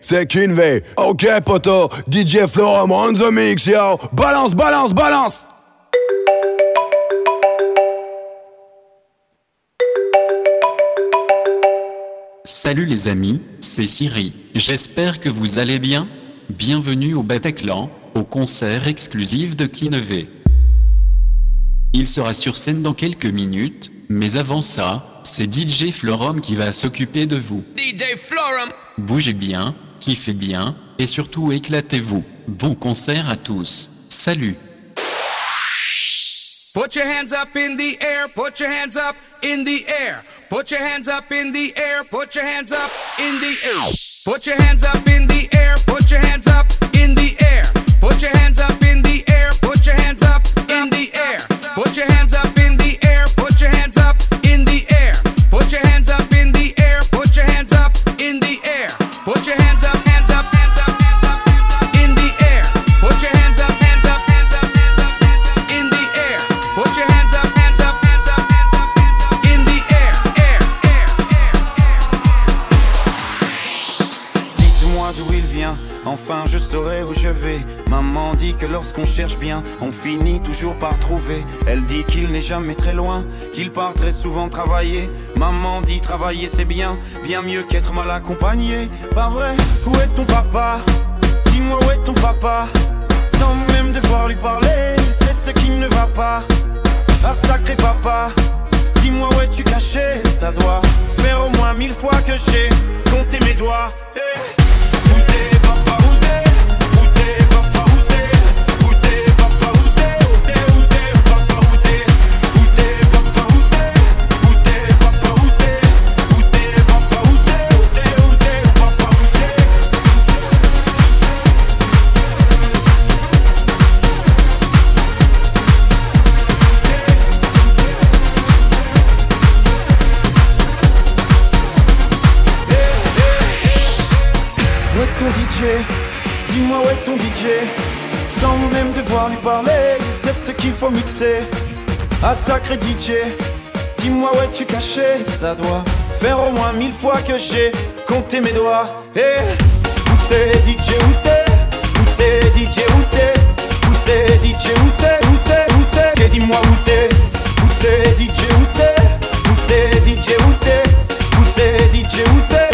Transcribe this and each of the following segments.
C'est Kinvey. Ok, poto. DJ Florum on the mix, yo. Balance, balance, balance. Salut les amis, c'est Siri. J'espère que vous allez bien. Bienvenue au Bataclan, au concert exclusif de Kinevey. Il sera sur scène dans quelques minutes, mais avant ça, c'est DJ Florum qui va s'occuper de vous. DJ Florum. Bougez bien, kiffez bien, et surtout éclatez-vous. Bon concert à tous. Salut. Put your hands up in the air, put your hands up in the air. Put your hands up in the air, put your hands up in the air. Put your hands up in the air, put your hands up in the air. Put your hands up que lorsqu'on cherche bien, on finit toujours par trouver. Elle dit qu'il n'est jamais très loin, qu'il part très souvent travailler. Maman dit travailler c'est bien, bien mieux qu'être mal accompagné. Pas vrai, où est ton papa? Dis-moi où est ton papa? Sans même devoir lui parler, sait ce qui ne va pas. Ah sacré papa, dis-moi où es-tu caché? Ça doit faire au moins mille fois que j'ai compté mes doigts. Dis-moi où est ton DJ Sans même devoir lui parler, sait ce qu'il faut mixer. Ah sacré DJ, dis-moi où es-tu caché. Ça doit faire au moins mille fois que j'ai compté mes doigts. Eh, où t'es DJ, où t'es? Où t'es DJ, où t'es? Où t'es DJ, où t'es? Où t'es, où t'es? Et dis-moi où t'es. Où t'es DJ, où t'es? Où t'es DJ, où t'es? Où t'es DJ, où t'es?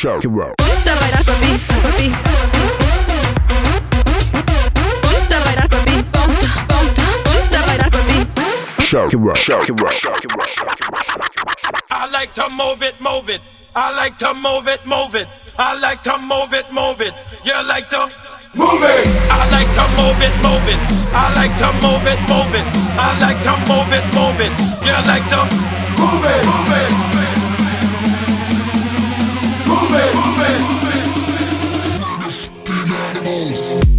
show. Ponte a bailar por mí, por mí. Ponte I like to move it, move it. I like to move it, move it. I like to move it, move it. You like to move it. I like to move it, move it. I like to move it, move it. I like to move it, move it. You like to move it, move it. Move it, move it. Move it. Move it.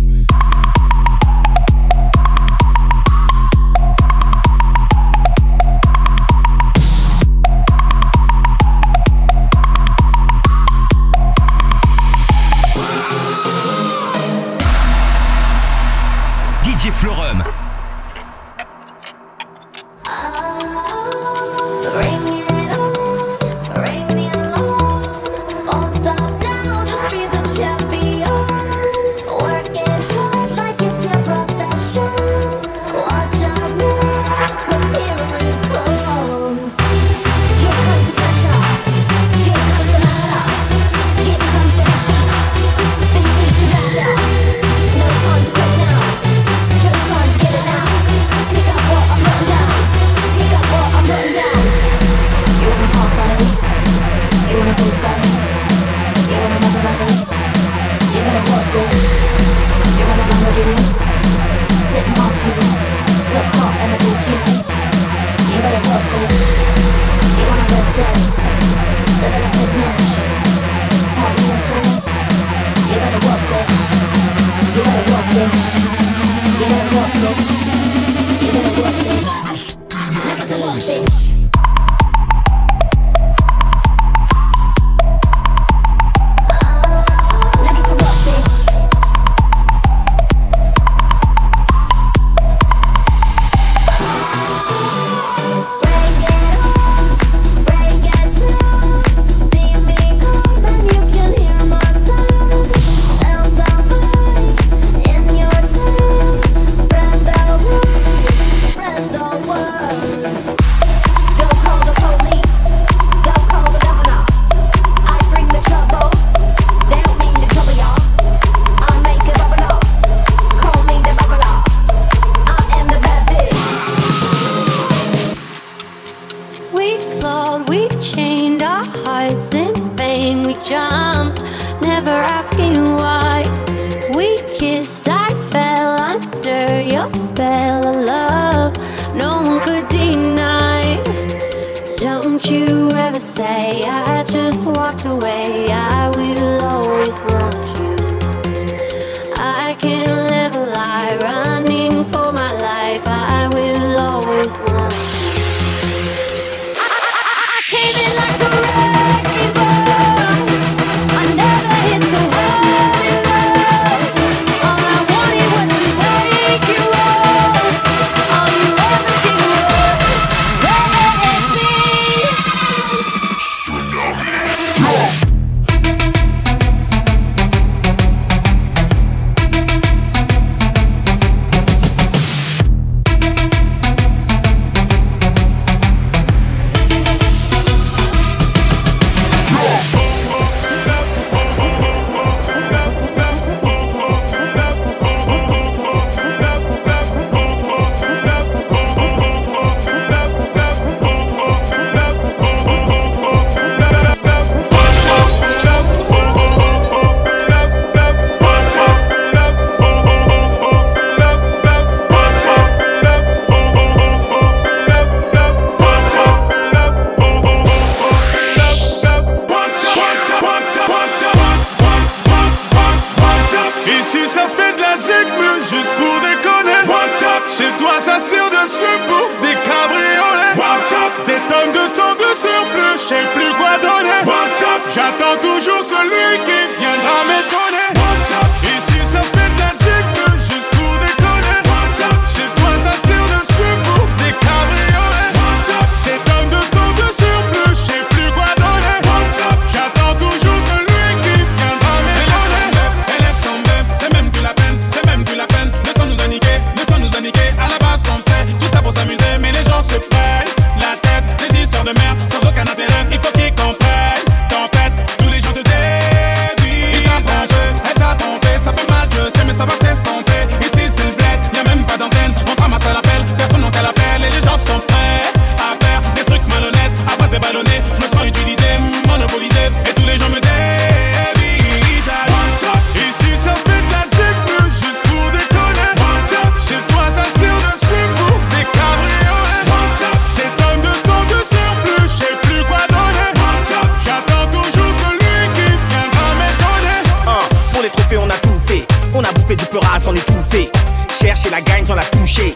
la gagne sans la toucher.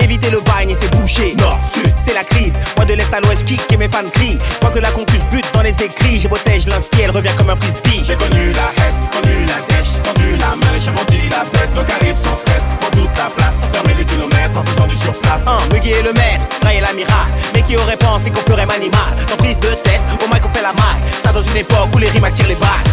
Éviter le bagne et c'est bouché. Nord, c'est la crise. Moi de l'est à l'ouest, kick et mes fans crient. Quoi que la concuse bute dans les écrits, je protège, je l'inspire, elle revient comme un frisbee. J'ai connu la hesse, connu la dèche, tendu la main, j'ai menti la baisse. Donc arrive sans stress, prends toute la place. Permet les kilomètres en faisant du surplace. Un, Muggy est le maître, Ray est l'amiral. Mais qui aurait pensé qu'on ferait manimal Sans prise de tête, au moins on fait la maille. Ça dans une époque où les rimes attirent les balles.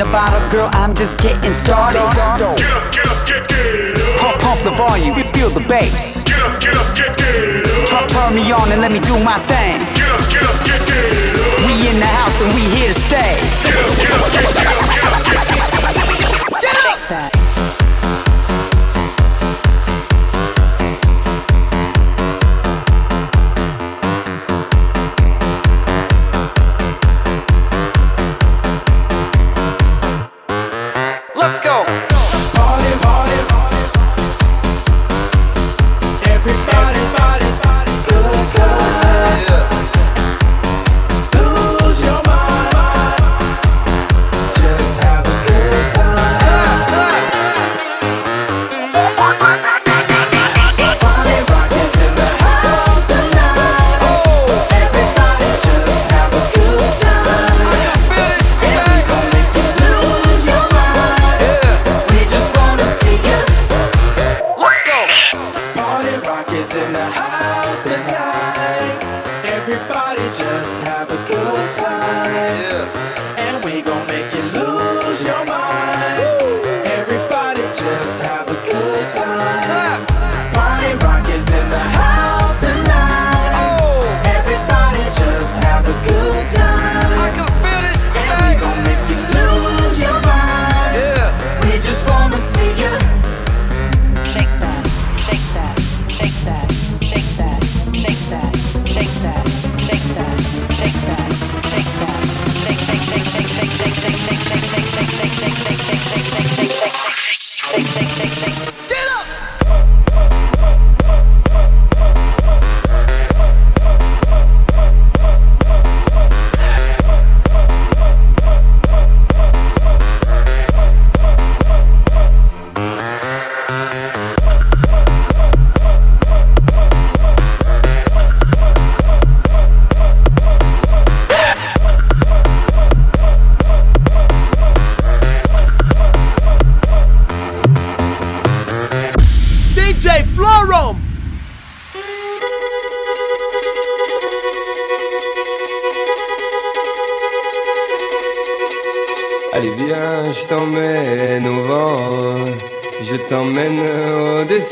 a bottle, girl, I'm just getting started. Get up, get up, get, get up. Pump, pump the volume, feel the bass. Get up, get up, get, get up. Turn, turn me on and let me do my thing. Get up, get up, get, get up. We in the house and we here to stay. Get up, get up, get, get up, get up, get up. Get up. Get up. is in the house tonight. Everybody just have a good time. Yeah.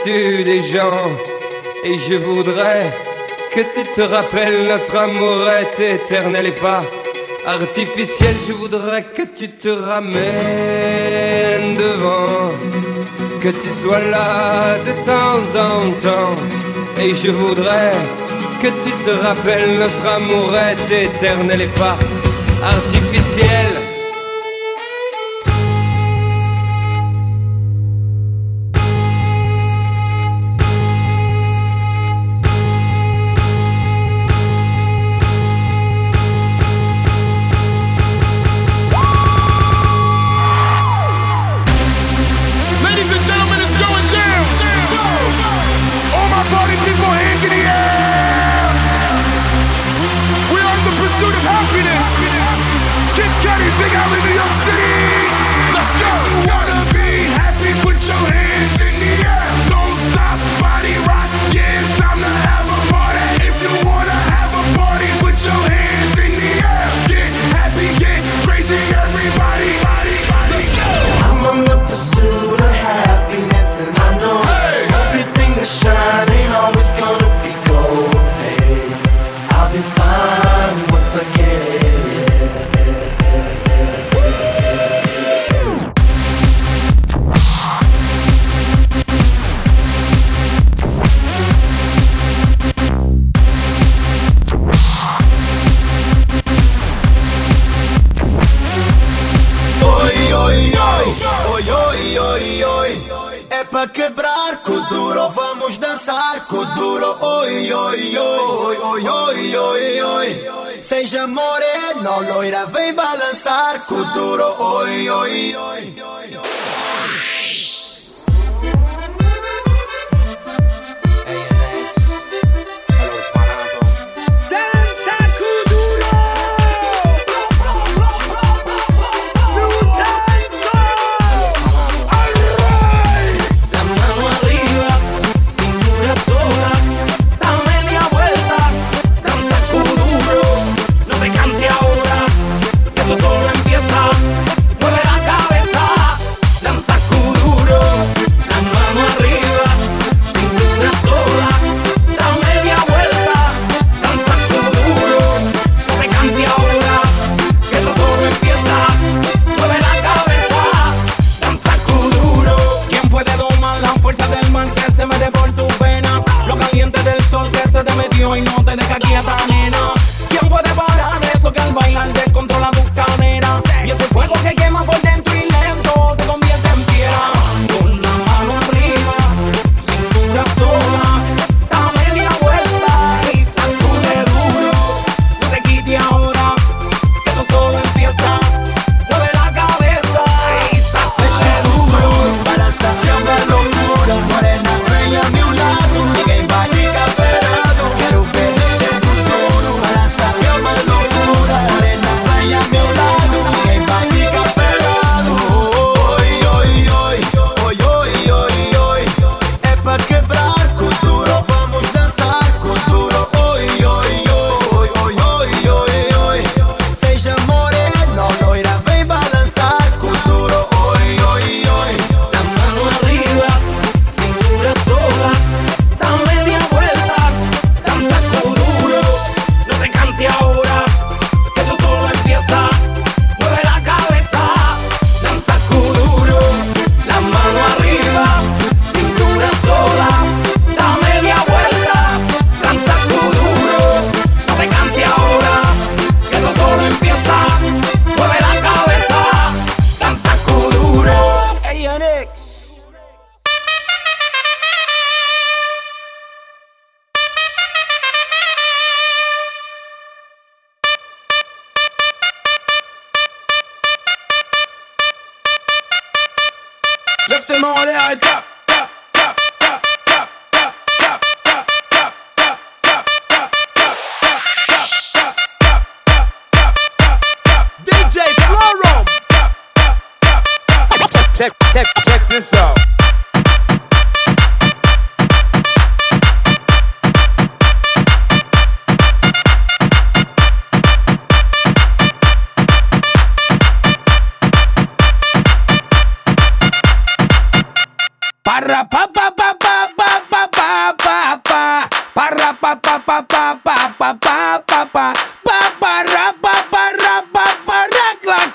des gens. Et je voudrais que tu te rappelles notre amourette éternelle et pas artificielle. Je voudrais que tu te ramènes devant, que tu sois là de temps en temps. Et je voudrais que tu te rappelles notre amourette éternelle et pas artificiel. oi, oi. Seja morena loira, vem balançar. Kuduro, oi, oi, oi.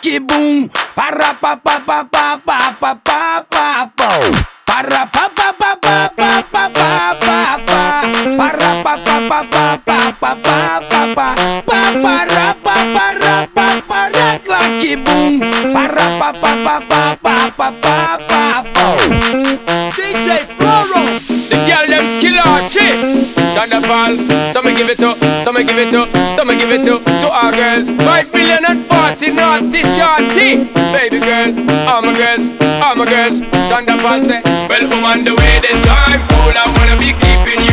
bate boom para pa pa pa pa pa pa pa pa pa, para pa pa pa pa pa pa pa pa pa, para pa pa pa pa pa pa pa pa pa, para pa para pa para para pa pa pa pa pa pa pa pa pa. DJ Floro, the girl them skill artist. Thunderfall, so me give it to, so me give it to, so me give it to to our girls. Five million and four naughty, naughty, shorty. Baby girl, I'm a girl, I'm a girl. Shonda Paul say, well, I'm on the way this time. All I wanna be keeping you.